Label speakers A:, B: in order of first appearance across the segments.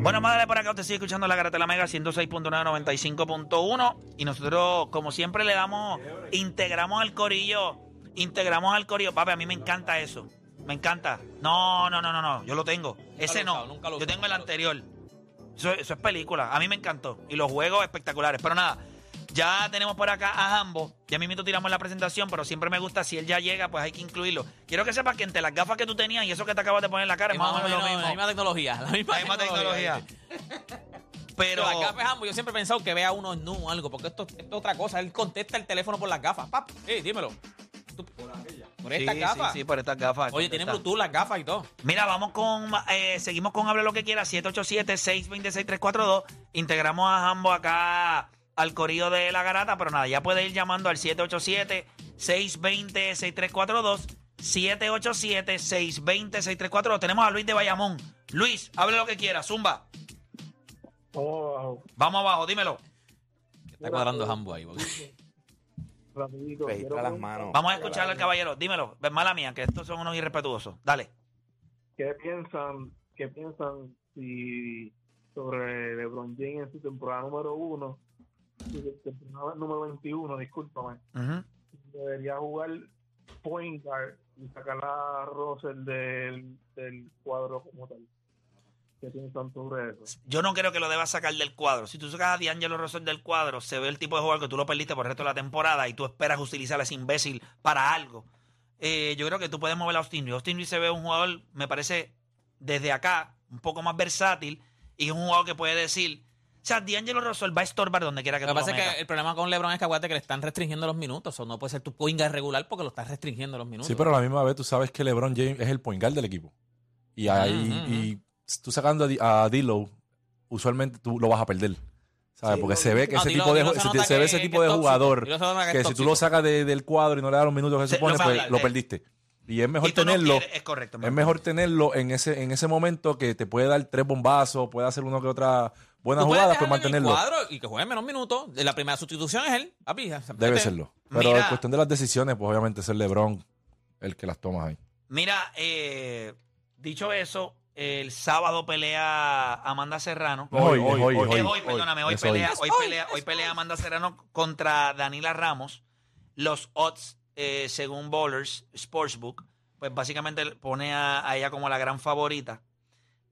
A: Bueno, madre, por acá usted sigue escuchando la Garata de la Mega 106.995.1 y nosotros, como siempre, le damos, integramos al corillo, integramos al corillo. Papi, a mí me encanta eso, me encanta. No, no, no, no, no, yo lo tengo. Ese no, yo tengo el anterior. Eso, eso es película, a mí me encantó y los juegos espectaculares. Pero nada, ya tenemos por acá a Jambo. Ya mismito tiramos la presentación, pero siempre me gusta, si él ya llega, pues hay que incluirlo. Quiero que sepas que entre las gafas que tú tenías y eso que te acabas de poner en la cara es más o menos lo mismo.
B: La misma tecnología. La misma,
A: La misma tecnología. Pero
B: Pero las gafas, ambos, yo siempre he pensado que vea uno en o algo, porque esto, esto es otra cosa. Él contesta el teléfono por las gafas. Pap, eh, dímelo. Tú- por estas
A: Sí,
B: gafas.
A: Sí, sí, por estas gafas.
B: Oye, tienen. Bluetooth las gafas y todo.
A: Mira, vamos con. eh, seguimos con Hable lo que quiera, 787-626-342. Integramos a Jambo acá al corillo de la garata, pero nada, ya puede ir llamando al 787-620-6342. 787-620-6342. Tenemos a Luis de Bayamón. Luis, hable lo que quiera, zumba.
C: Oh,
A: Vamos abajo, dímelo.
B: Está cuadrando Hambo ahí. porque-
C: rapidito.
D: Registra
C: quiero
D: las
C: preguntar,
D: manos.
A: Vamos a escuchar al caballero. Dímelo. Ves mala mía, que estos son unos irrespetuosos. Dale.
C: ¿Qué piensan, qué piensan si sobre LeBron James en su temporada número uno, número 21, discúlpame, debería jugar point guard y sacar a Russell del, del cuadro como tal? ¿Qué piensan sobre eso?
A: Yo no creo que lo debas sacar del cuadro. Si tú sacas a D'Angelo Russell del cuadro, se ve el tipo de jugador que tú lo perdiste por el resto de la temporada y tú esperas utilizar a ese imbécil para algo. Eh, yo creo que tú puedes mover a Austin Reeves. Austin Reeves se ve un jugador, me parece, desde acá, un poco más versátil y es un jugador que puede decir. O sea, D'Angelo Russell va a estorbar donde quiera que
B: Lo que
A: tú lo
B: pasa es que el problema con LeBron es que acuérdate que le están restringiendo los minutos. O no puede ser tu point guard regular porque lo estás restringiendo los minutos.
E: Sí, pero a la misma vez tú sabes que LeBron James es el point guard del equipo. Y ahí, y tú sacando a, D'Lo, usualmente tú lo vas a perder. ¿Sabes?
C: Sí,
E: Porque se ve que
B: No,
E: ese tipo de,
B: se
E: se,
B: nota
E: se ve ese tipo de jugador
B: que
E: si tú lo sacas de- del cuadro y no le das los minutos que
A: Se-
E: se supone,
A: lo
E: pues lo perdiste. Y es mejor
A: Y tú no
E: tenerlo.
A: quieres- es correcto.
E: Es mejor tenerlo en ese, en ese momento que te puede dar tres bombazos, puede hacer uno que otra buena
B: Tú puedes
E: jugada, pues mantenerlo.
B: cuadro y que juegue menos minutos. La primera sustitución es él. Papi,
E: Debe serlo. Pero
A: Mira.
E: en cuestión de las decisiones, pues obviamente es el LeBron el que las toma ahí.
A: Mira, eh, dicho eso, el sábado pelea Amanda Serrano.
E: Hoy, hoy, hoy,
A: Es
E: hoy,
A: hoy, perdóname, hoy pelea,
E: hoy.
A: hoy pelea, hoy pelea Amanda Serrano contra Danila Ramos. Los odds, eh, según Bowlers Sportsbook, pues básicamente pone a, a ella como la gran favorita.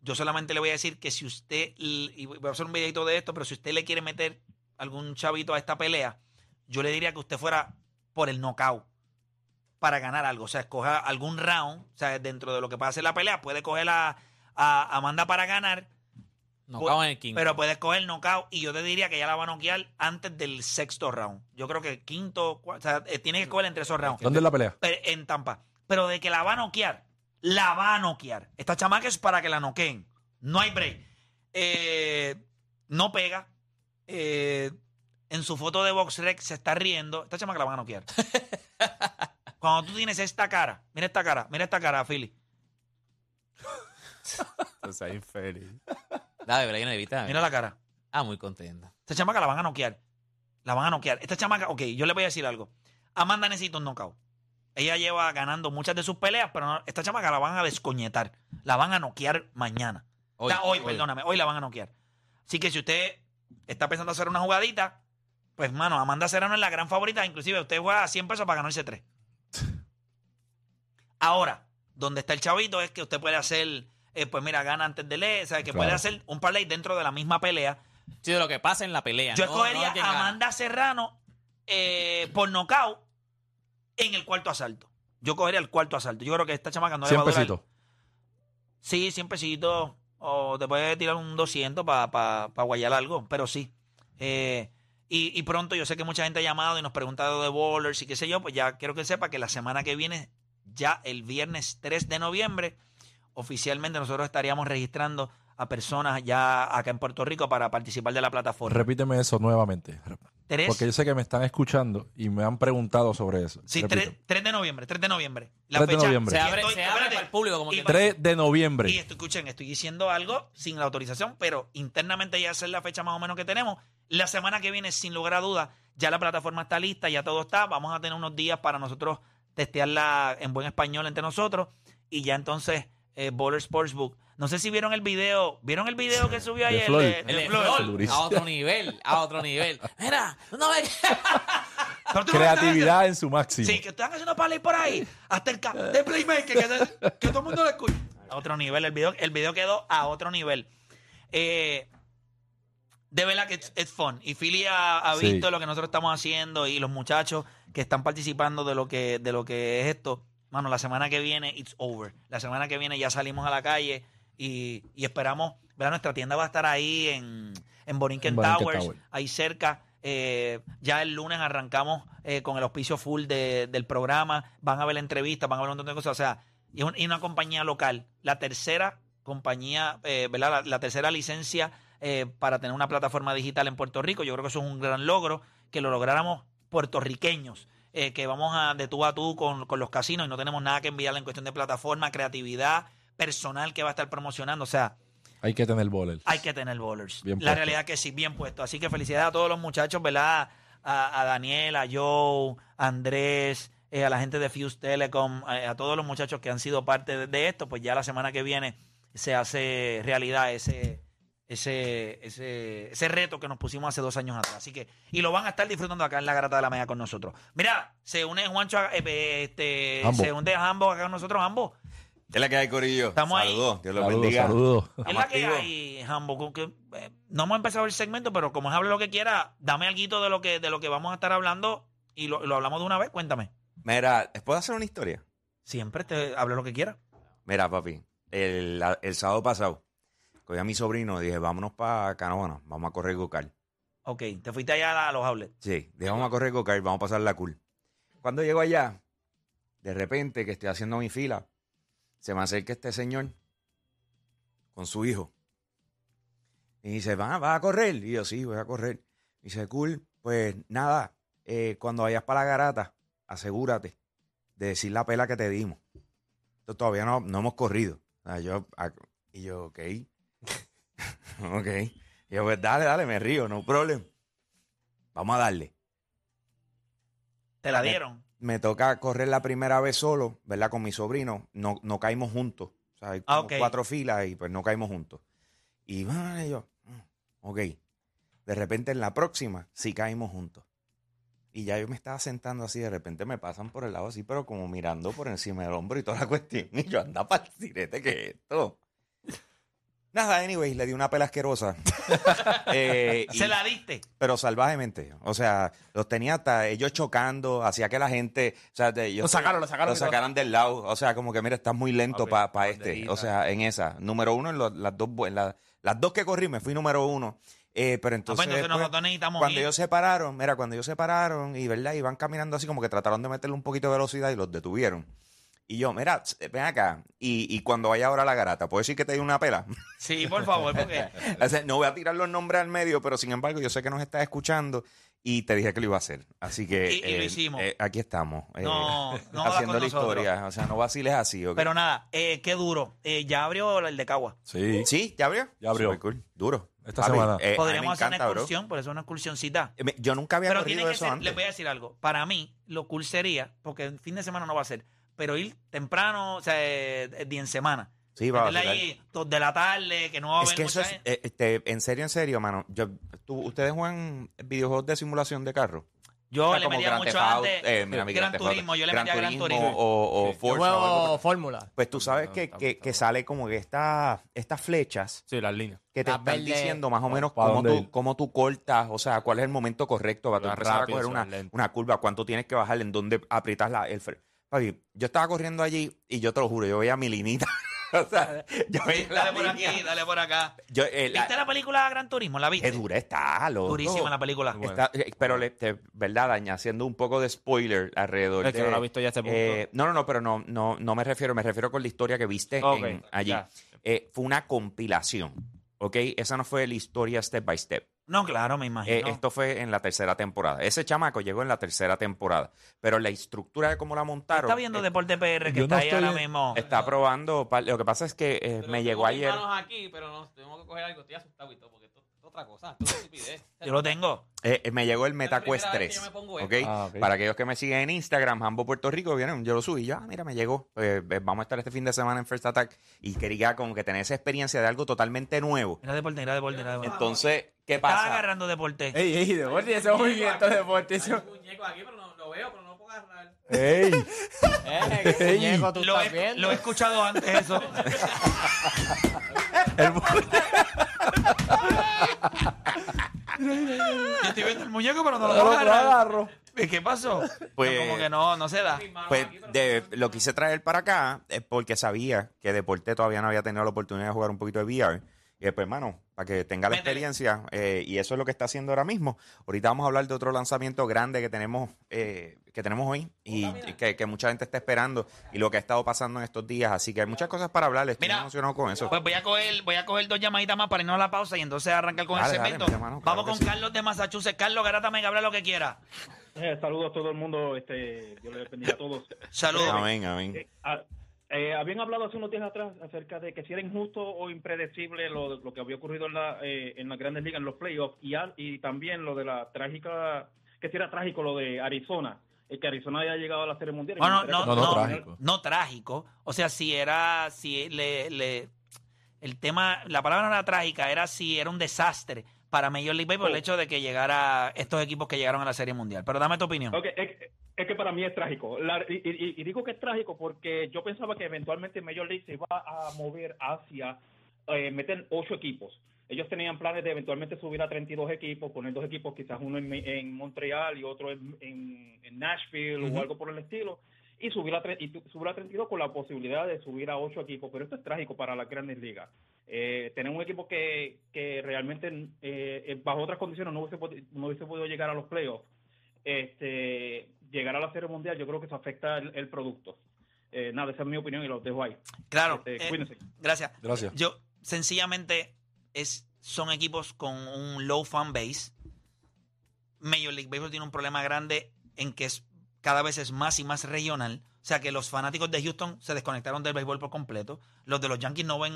A: Yo solamente le voy a decir que si usted, y voy a hacer un videito de esto, pero si usted le quiere meter algún chavito a esta pelea, yo le diría que usted fuera por el knockout para ganar algo. O sea, escoja algún round, o sea, dentro de lo que pasa en la pelea, puede coger a, a Amanda para ganar,
B: No, cago en el king.
A: pero puedes coger knockout y yo te diría que ella la va a noquear antes del sexto round. Yo creo que quinto, cua- o sea, eh, tiene que coger entre esos rounds.
E: ¿Dónde es la pelea?
A: En Tampa. Pero de que la va a noquear, la va a noquear. Esta chamaca es para que la noqueen. No hay break. Eh, no pega. Eh, en su foto de BoxRec se está riendo. Esta chamaca la van a noquear. Cuando tú tienes esta cara, mira esta cara, mira esta cara, Philly.
D: Entonces, infeliz.
B: Dale, Brian, evita.
A: Mira la cara.
B: Ah, muy contenta.
A: Esta chamaca la van a noquear. La van a noquear. Esta chamaca, ok, yo le voy a decir algo. Amanda necesita un knockout. Ella lleva ganando muchas de sus peleas, pero no- esta chamaca la van a descoñetar. La van a noquear mañana.
B: Hoy,
A: O sea, hoy,
B: hoy.
A: perdóname, hoy la van a noquear. Así que si usted está pensando hacer una jugadita, pues, mano, Amanda Serrano es la gran favorita. Inclusive usted juega a 100 pesos para ganarse 3. Ahora, donde está el chavito es que usted puede hacer, eh, pues mira, gana antes de leer, o sea, que
E: Claro.
A: puede hacer un parlay dentro de la misma pelea.
B: Sí, de lo que pasa en la pelea.
A: Yo
B: no-
A: escogería
B: no
A: a. Amanda Serrano eh, por nocaut en el cuarto asalto. Yo cogería el cuarto asalto. Yo creo que esta chamaca no le
E: 100
A: va a durar.
E: pesitos.
A: Sí, 100 pesitos. O te puedes tirar un 200 para pa, pa guayar algo, pero sí. Eh, y, y pronto yo sé que mucha gente ha llamado y nos ha preguntado de bowlers y qué sé yo, pues ya quiero que sepa que la semana que viene, ya el viernes 3 de noviembre, oficialmente nosotros estaríamos registrando a personas ya acá en Puerto Rico para participar de la plataforma.
E: Repíteme eso nuevamente.
A: Tres-
E: Porque yo sé que me están escuchando y me han preguntado sobre eso.
A: Sí,
E: Repito.
A: 3, 3 de noviembre, 3 de noviembre. La
E: 3 de noviembre.
B: Se abre,
A: estoy-
B: se abre
A: espérate,
B: para el público como
A: y
B: que
A: pa-
E: 3 de noviembre.
A: Y esto, escuchen, estoy diciendo algo sin la autorización, pero internamente ya esa es la fecha más o menos que tenemos. La semana que viene, sin lugar a dudas, ya la plataforma está lista, ya todo está. Vamos a tener unos días para nosotros testearla en buen español entre nosotros y ya entonces eh, Bowler Sportsbook. No sé si vieron el video. ¿Vieron el video que subió ayer?
E: Floyd.
A: de-
B: El
A: de Floyd?
B: Flor, a otro nivel, a otro nivel. Mira, no ves.
A: Pero tú no
E: Creatividad en su máximo.
A: Sí, que están haciendo parlay por ahí. Hasta el ca- de Playmaker, que, que todo el mundo lo escucha. A otro nivel. El video, el video quedó a otro nivel. Eh, de verdad que es, es fun. Y Philly ha, ha
E: Sí.
A: visto lo que nosotros estamos haciendo y los muchachos que están participando de lo que, de lo que es esto. Mano, la semana que viene, it's over. La semana que viene ya salimos a la calle y, y esperamos. ¿verdad? Nuestra tienda va a estar ahí en, en Borinquen
E: En Borinquen
A: Towers,
E: Tower.
A: ahí cerca. Eh, ya el lunes arrancamos eh, con el auspicio full de- del programa. Van a ver la entrevista, van a ver un montón de cosas. O sea, y, un- y una compañía local. La tercera compañía, eh, ¿verdad? La, la tercera licencia eh, para tener una plataforma digital en Puerto Rico. Yo creo que eso es un gran logro, que lo lográramos puertorriqueños. eh, que vamos a de tú a tú con, con los casinos y no tenemos nada que enviarle en cuestión de plataforma, creatividad, personal que va a estar promocionando. O sea,
E: Hay que tener bowler.
A: hay que tener bowlers.
E: Bien
A: la
E: puesto.
A: realidad que sí, bien puesto. Así que felicidades a todos los muchachos, ¿verdad? A, a Daniel, a Joe, a Andrés, eh, a la gente de Fuse Telecom, a, a todos los muchachos que han sido parte de, de esto. Pues ya la semana que viene se hace realidad ese, ese, ese, ese reto que nos pusimos hace dos años atrás. Así que, y lo van a estar disfrutando acá en la Garata de la Mega con nosotros. Mira, se une Juancho, eh, eh, este, se une Jambo acá con nosotros, Jambo.
D: ¿Qué es la que hay, Corillo?
A: Estamos ahí.
D: Saludos, Dios los
E: Saludos,
D: bendiga.
E: saludos.
A: ¿Qué es la que
D: activos.
A: hay, Jambo? Con que, eh, no hemos empezado el segmento, pero como es hable lo que quiera, dame algo de lo que, de lo que vamos a estar hablando y lo, lo hablamos de una vez. Cuéntame.
D: Mira, ¿puedo hacer una historia?
A: Siempre te hable lo que quiera.
D: Mira, papi, el, la- el sábado pasado, cogí a mi sobrino y dije, vámonos para Canóvana, vamos a correr go-kart.
A: Ok, te fuiste allá a los outlets.
D: Sí, dije, vamos a correr go-kart, vamos a pasar la cool. Cuando llego allá, de repente, que estoy haciendo mi fila, se me acerca este señor con su hijo. Y dice, ¿vas va a correr? Y yo, sí, voy a correr. Y dice, cool, pues nada, eh, cuando vayas para la garata, asegúrate de decir la pela que te dimos. Entonces, todavía no, no hemos corrido. Yo, y yo, ok. ok. Y yo, pues dale, dale, me río, no problema. Vamos a darle.
A: Te la dieron.
D: Me toca correr la primera vez solo, ¿verdad? Con mi sobrino. No, no caímos juntos. O sea, hay
A: Ah,
D: cuatro filas y pues no caímos juntos. Y, ah, y yo, mm, ok. De repente en la próxima sí caímos juntos. Y ya yo me estaba sentando así, de repente me pasan por el lado así, pero como mirando por encima del hombro y toda la cuestión. Y yo, anda para el ¿qué es esto? Nada, anyway, le di una pela asquerosa. Eh, y-
A: Se la diste.
D: pero salvajemente. O sea, los tenía hasta ellos chocando, hacía que la gente, o sea, de- ellos
B: Lo sacaron, lo sacaron
D: lo sacaran del lado. O sea, como que mira, estás muy lento
B: Ok,
D: para este.
B: banderita.
D: O sea, en esa. Número uno en lo- las dos bu- en la- las dos que corrí me fui número uno. Eh, pero
A: Ah, pues
D: entonces,
A: entonces
D: después,
A: nosotros necesitamos
D: cuando
A: ir.
D: ellos se pararon, mira, cuando ellos se pararon y verdad, iban caminando así como que trataron de meterle un poquito de velocidad y los detuvieron. Y yo, mira, tss, ven acá. Y, y cuando vaya ahora a la garata, ¿puedo decir que te di una pela?
A: Sí, por favor, porque
D: no voy a tirar los nombres al medio, pero sin embargo, yo sé que nos estás escuchando y te dije que lo iba a hacer. Así que.
A: Y- y lo hicimos.
D: eh, aquí estamos. eh,
A: No, no
D: haciendo la
A: nosotros.
D: historia. O sea, no vaciles así. ¿ok?
A: Pero nada, eh, qué duro. Eh, ya abrió el de Cagua.
E: Sí.
D: Sí, ¿ya abrió?
E: Ya abrió.
D: Super cool. Duro.
E: Esta
D: Papi,
E: semana.
D: eh,
A: Podríamos hacer una
D: encanta, bro.
A: excursión, por eso una excursioncita.
D: Eh, Yo nunca había
A: Pero tiene
D: corrido
A: que
D: eso
A: ser,
D: antes.
A: les voy a decir algo. Para mí, lo cool sería, porque el fin de semana no va a ser, pero ir temprano, o sea, eh, día en semana.
D: Sí, va a
A: ahí dos de la tarde, que no va a
D: Es que eso es,
A: gente.
D: eh, este, en serio, en serio, mano. Yo, tú- ¿Ustedes juegan videojuegos de simulación de carro?
A: Yo
D: O sea,
A: le
D: como
A: metía
D: Grand
A: mucho antes.
D: eh, mira, mi
A: Gran. Turismo, yo le
D: Gran
A: metía Gran
D: Turismo
A: Turismo.
D: O, o Forza. o
B: fórmula.
D: Pues tú sabes
B: No,
D: que,
B: está-
D: que,
B: está
D: que sale como que esta, estas flechas
B: Sí, las líneas.
D: que te
B: Las
D: están
B: verdes,
D: diciendo más o menos
E: ¿para
D: cómo tú,
E: ir?
D: cómo tú cortas, o sea, cuál es el momento correcto para tú empezar a coger una curva, cuánto tienes que bajar, en dónde aprietas la, el freno. Papi, yo estaba corriendo allí y yo te lo juro, yo veía mi linita. o sea, yo veía
A: Dale por
D: línea.
A: aquí, dale por acá.
D: Yo, eh, la-
A: ¿Viste la película Gran Turismo? ¿La viste?
D: Qué dura está, loco.
A: Durísima la película.
B: Bueno.
D: Está- eh, pero, le, te- ¿verdad, Daña? Haciendo un poco de spoiler alrededor
B: Es que
D: de-
B: no la he visto ya este punto.
D: eh, no, no, no, pero no, no, no me refiero, me refiero con la historia que viste en- allí. Eh, fue una compilación, ¿ok? Esa no fue la historia step by step.
A: No, claro, me
D: Eh,
A: imagino.
D: esto fue en la tercera temporada. Ese chamaco llegó en la tercera temporada. Pero la estructura de cómo la montaron.
A: Está viendo
D: eh,
A: Deporte PR que está
E: no
A: ahí
E: estoy
A: ahora
E: en-
A: mismo.
D: Está probando. Lo que pasa es que eh, me llegó ayer.
B: aquí, pero no, tengo que coger algo. Estoy asustado y todo, porque esto, esto otra cosa. Esto es una estupidez.
A: Yo lo tengo.
D: Me llegó el MetaQuest
B: primera vez que
D: 3.
B: yo me pongo
D: ¿ok?
B: esto.
E: Ah, ok.
D: Para aquellos que me siguen en Instagram, Hambo Puerto Rico, vieron, yo lo subí, ya, mira, me llegó. Vamos a estar este fin de semana en First Attack y quería como que tener esa experiencia de algo totalmente nuevo.
A: Mira deporte, mira deporte, mira deporte.
D: Entonces, ¿qué
A: Estaba
D: pasa?
A: agarrando deporte.
E: Ey, ey, deporte, ese movimiento de deporte.
B: Hay un muñeco aquí, pero no lo veo, pero no lo puedo agarrar.
E: Ey,
F: Eh, ¿qué
E: Ey.
F: muñeco tú
A: Lo
F: estás
A: he,
F: viendo?
A: lo he escuchado antes eso.
E: el mu-
A: Yo estoy viendo el muñeco, pero no lo
E: no
A: puedo
E: lo
A: agarrar.
E: agarro.
A: ¿Y ¿Qué pasó?
D: Pues-
A: como que no, no se da.
D: Pues de- lo quise traer para acá es porque sabía que Deporte todavía no había tenido la oportunidad de jugar un poquito de VR. Y después, hermano, para que tenga la experiencia, eh, y eso es lo que está haciendo ahora mismo. Ahorita vamos a hablar de otro lanzamiento grande que tenemos eh, que tenemos hoy y, y que, que mucha gente está esperando y lo que ha estado pasando en estos días. Así que hay muchas cosas para hablar. Estoy
A: Mira,
D: emocionado con eso.
A: Pues voy a coger, voy a coger dos llamaditas más para irnos a la pausa y entonces arrancar con
D: Dale,
A: el segmento.
D: claro
A: Vamos con
D: sí.
A: Carlos de Massachusetts. Carlos, Garata Mega, habla lo que quiera.
C: Eh, saludos a todo el mundo. Este, Dios les bendiga a todos.
A: Saludos.
D: Amén, amén.
C: Eh, eh, habían hablado hace unos días atrás acerca de que si era injusto o impredecible lo, lo que había ocurrido en, la, eh, en las grandes ligas, en los playoffs, y, al- y también lo de la trágica, que si era trágico lo de Arizona, eh, que Arizona haya llegado a la Serie Mundial.
A: No, no, no, no,
E: No, trágico.
A: no trágico. O sea, si era, si le, le, el tema, la palabra no era trágica, era si era un desastre para Major League Baseball el
C: Oh.
A: hecho de que llegara estos equipos que llegaron a la Serie Mundial. Pero dame tu opinión.
C: Ok, es, es que para mí es trágico. La- y, y- y digo que es trágico porque yo pensaba que eventualmente Major League se iba a mover hacia eh, meter ocho equipos. Ellos tenían planes de eventualmente subir a 32 equipos, poner dos equipos, quizás uno en, en Montreal y otro en, en- en Nashville o algo por el estilo, y subir, a, y subir a 32 con la posibilidad de subir a ocho equipos. Pero esto es trágico para las grandes ligas. Eh, tener un equipo que, que realmente eh, eh, bajo otras condiciones no hubiese, no hubiese podido llegar a los playoffs este, llegar a la Serie Mundial, yo creo que eso afecta el, el producto. Eh, nada, esa es mi opinión y lo dejo ahí.
A: Claro.
C: Este,
A: eh,
C: cuídense.
A: gracias.
E: Gracias.
A: Yo, sencillamente, es, son equipos con un low fan base. Major League Baseball tiene un problema grande en que es, cada vez es más y más regional. O sea que los fanáticos de Houston se desconectaron del béisbol por completo. Los de los Yankees no ven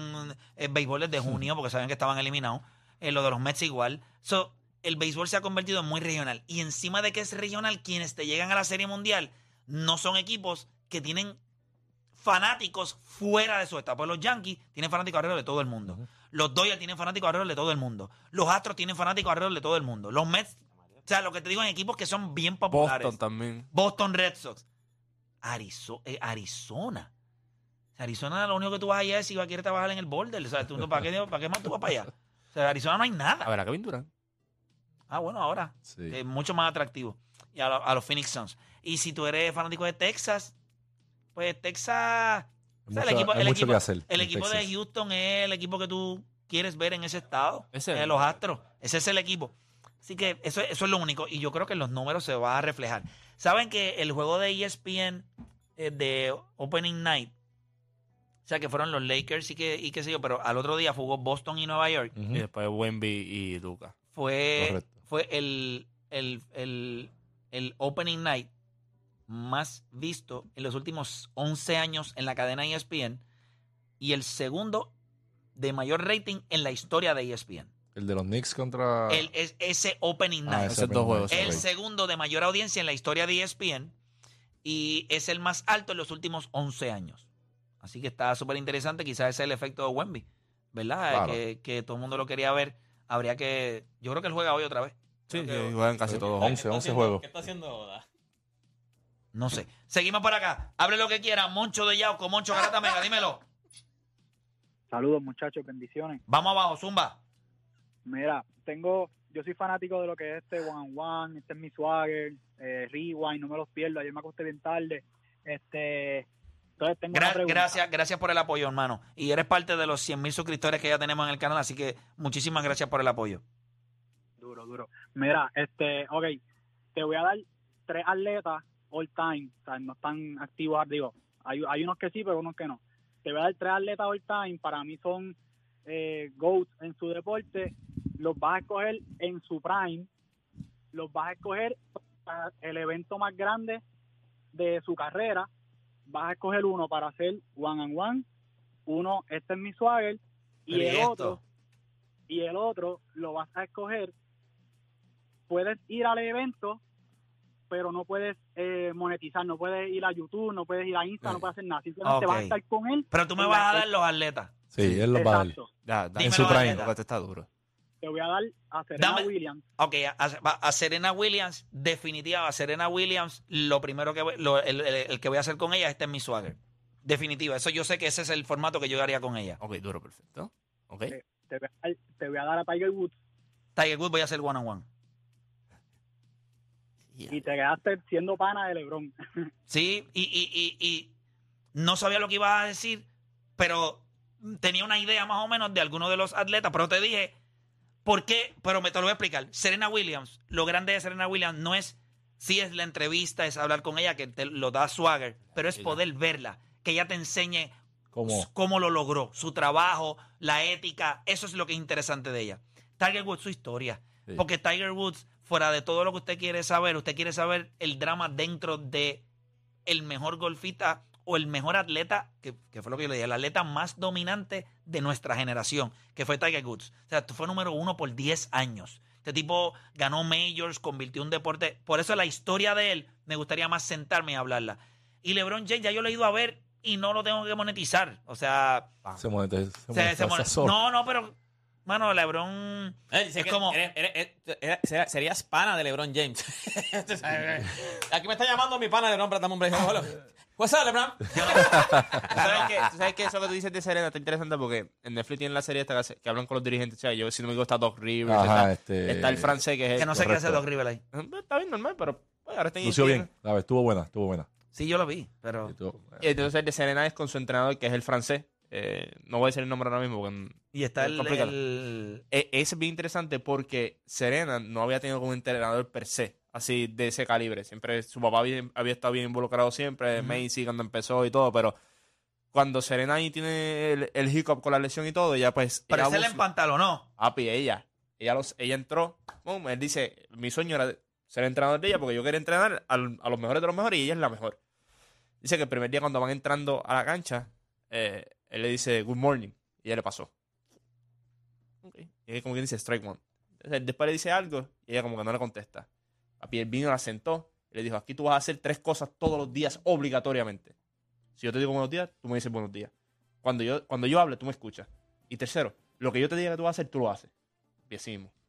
A: eh, béisbol desde junio porque saben que estaban eliminados. Eh, los de los Mets igual. So, el béisbol se ha convertido en muy regional. Y encima de que es regional, quienes te llegan a la Serie Mundial no son equipos que tienen fanáticos fuera de su estado. Pues los Yankees tienen fanáticos alrededor de todo el mundo. Los Dodgers tienen fanáticos alrededor de todo el mundo. Los Astros tienen fanáticos alrededor de todo el mundo. Los Mets, o sea, lo que te digo en equipos que son bien populares.
E: Boston también.
A: Boston Red Sox. Arizo- eh, Arizona. O sea, Arizona lo único que tú vas allá es si va a querer trabajar en el border. O sea, tú, ¿para, qué, ¿para qué más tú vas para allá? O sea, Arizona no hay nada.
E: A ver, acá Durant.
A: Ah, bueno, ahora.
E: Sí.
A: Es mucho más atractivo. Y a, lo- a los Phoenix Suns. Y si tú eres fanático de Texas, pues Texas. o sea,
E: mucho-
A: el equipo de. Houston es el equipo que tú quieres ver en ese estado.
B: Ese
A: Eh,
B: es.
A: los Astros. Ese es el equipo. Así que eso, eso es lo único. Y yo creo que en los números se va a reflejar. ¿Saben que el juego de ESPN eh, de Opening Night, o sea, que fueron los Lakers y que, y qué sé yo, pero al otro día jugó Boston y Nueva York.
F: Y después Wemby y Luca.
A: fue,
E: Correcto.
A: Fue el, el, el, el Opening Night más visto en los últimos 11 años en la cadena ESPN y el segundo de mayor rating en la historia de ESPN.
E: El de los Knicks contra.
A: El, es, ese Opening
E: Ah,
A: Night.
E: ese
F: dos juegos,
E: ese
A: el segundo de mayor audiencia en la historia de ESPN y es el más alto en los últimos 11 años. Así que está súper interesante. Quizás ese es el efecto de Wemby, ¿verdad?
E: Claro.
A: Que, que todo el mundo lo quería ver. Habría que. Yo creo que él juega hoy otra vez.
F: Sí,
A: Creo que-
F: sí, juegan casi todos.
E: 11, 11 juegos.
B: ¿Qué está haciendo Oda?
A: No sé. Seguimos por acá. Hable lo que quiera. Moncho de Yauco, Moncho Garata Mega, dímelo.
G: Saludos muchachos, bendiciones.
A: Vamos abajo, Zumba.
G: Mira, tengo, yo soy fanático de lo que es este One on One, este es mi swagger, eh, Rewind, no me los pierdo, ayer me acosté bien tarde. Este, entonces tengo una
A: Gra-
G: pregunta.
A: gracias, gracias por el apoyo, hermano. Y eres parte de los 100 mil suscriptores que ya tenemos en el canal, así que muchísimas gracias por el apoyo.
G: Duro, duro. Mira, este, ok, te voy a dar tres atletas all time, o sea, no están activos, digo, hay, hay unos que sí, pero unos que no. Te voy a dar tres atletas all time, para mí son eh, GOATs en su deporte, los vas a escoger en su prime, los vas a escoger para el evento más grande de su carrera, vas a escoger uno para hacer one and one, uno, este es mi swagger, y
A: Pero ¿y
G: el
A: esto?
G: otro, y el otro lo vas a escoger, puedes ir al evento, pero no puedes eh, monetizar, no puedes ir a YouTube, no puedes ir a Insta,
E: Eh.
G: no puedes hacer nada. Simplemente vas a estar con él.
A: Pero tú me vas a dar los atletas.
E: Sí, él los va a dar.
F: Ya, da,
A: Dímelo,
F: en su prime, está duro.
G: Te voy a dar a Serena
A: Dame-
G: Williams.
A: Ok, a, Serena Williams, definitiva, a Serena Williams, lo primero que voy- lo- el, el- el que voy a hacer con ella es este en mi swagger. Definitiva, eso yo sé que ese es el formato que yo haría con ella.
F: Ok, duro, perfecto. Ok.
G: Te voy, a dar, te voy a dar a Tiger Woods
A: Tiger Woods voy a hacer one on one.
G: y te quedaste siendo pana de LeBron.
A: Sí, y, y, y, y no sabía lo que ibas a decir, pero tenía una idea más o menos de alguno de los atletas, pero te dije, ¿por qué? Pero me te lo voy a explicar. Serena Williams, lo grande de Serena Williams no es si es la entrevista, es hablar con ella, que te lo da swagger, pero es poder verla, que ella te enseñe
E: Como
A: cómo lo logró, su trabajo, la ética, eso es lo que es interesante de ella. Tiger Woods, su historia.
E: Sí.
A: Porque Tiger Woods, fuera de todo lo que usted quiere saber, usted quiere saber el drama dentro de el mejor golfista o el mejor atleta, que, que fue lo que yo le dije, el atleta más dominante de nuestra generación, que fue Tiger Woods. O sea, fue número uno por 10 años. Este tipo ganó majors, convirtió un deporte. Por eso la historia de él me gustaría más sentarme y hablarla. Y LeBron James ya yo lo he ido a ver y no lo tengo que monetizar. O sea,
E: se monetiza, se
A: se- se
E: monetiza
A: no, no, pero, mano, LeBron
B: Él dice
A: es
B: que
A: como...
B: eres- eres- eres- eres- sería- serías pana de LeBron James. Sabes, Aquí me está llamando mi pana de LeBron un break. What's up, LeBron?
F: ¿Tú sabes que, tú sabes que eso que tú dices de Serena está interesante porque en Netflix tienen la serie esta que, hace- que hablan con los dirigentes. O sea, yo si no me equivoco está Doc Rivers,
E: Ajá,
F: está,
E: este-
F: está el francés que es
A: Que no sé qué hace
E: correcto.
A: Doc Rivers ahí.
F: Está bien normal, pero pues, ahora está en
E: Lució
F: ESPN.
E: bien, la vez, estuvo buena, estuvo buena.
A: Sí, yo lo vi, pero...
E: Estuvo-
F: Y entonces el de Serena es con su entrenador que es el francés. Eh, no voy a decir el nombre ahora mismo porque
A: Y está
F: Es
A: el,
F: complicado.
A: el-
F: E- es bien interesante porque Serena no había tenido como un entrenador per se, así de ese calibre. Siempre su papá había, había estado bien involucrado siempre,
A: Ujú.
F: Macy cuando empezó y todo, pero cuando Serena ahí tiene el, el hiccup con la lesión y todo, ya pues...
A: Pero
F: ella
A: ese le empantalonó.
F: Papi, ella, ella, los, ella entró, boom, él dice, mi sueño era ser entrenador de ella porque yo quería entrenar al- a los mejores de los mejores y ella es la mejor. Dice que el primer día cuando van entrando a la cancha, eh, él le dice good morning y ella le pasó. Y como que dice strike one. Después le dice algo y ella como que no le contesta. Papi, él vino, la sentó y le dijo, aquí tú vas a hacer tres cosas todos los días obligatoriamente. Si yo te digo buenos días, tú me dices buenos días. Cuando yo, cuando yo hable, tú me escuchas. Y tercero, lo que yo te diga que tú vas a hacer, tú lo haces. Y.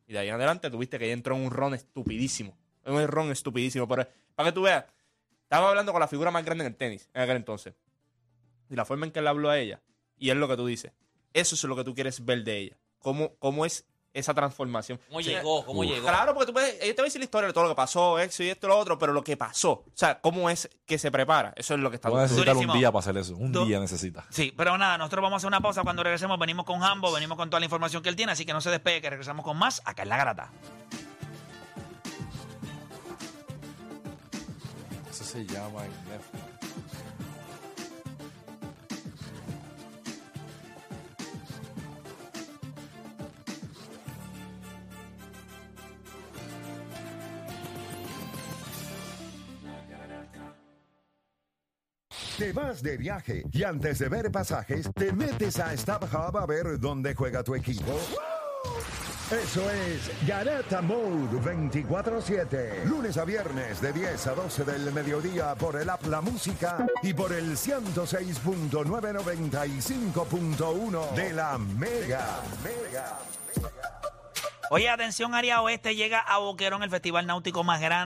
F: Y de ahí en adelante tuviste que ella entró en un ron estupidísimo. Un ron estupidísimo. Pero para que tú veas, estaba hablando con la figura más grande en el tenis en aquel entonces. Y la forma en que él habló a ella, y es lo que tú dices. Eso es lo que tú quieres ver de ella. ¿Cómo, cómo es esa transformación?
B: ¿Cómo
F: O sea,
B: llegó? ¿Cómo llegó?
F: Claro, porque tú puedes, ella te va a decir la historia de todo lo que pasó, eso y esto y lo otro, pero lo que pasó, o sea, cómo es que se prepara, eso es lo que está
E: Voy a necesitar un día para hacer eso. Un día necesita.
A: Sí, pero nada, nosotros vamos a hacer una pausa. Cuando regresemos, venimos con Hambo, venimos con toda la información que él tiene, así que no se despegue, que regresamos con más acá en La Garata.
E: Eso se llama en Netflix.
H: Te vas de viaje y antes de ver pasajes, te metes a StubHub a ver dónde juega tu equipo. Eso es Garata Mode 24-7. Lunes a viernes de 10 a 12 del mediodía por el App La Música y por el 106.995.1 de la Mega. Mega.
A: Oye, atención, área oeste llega a Boquerón, el festival náutico más grande.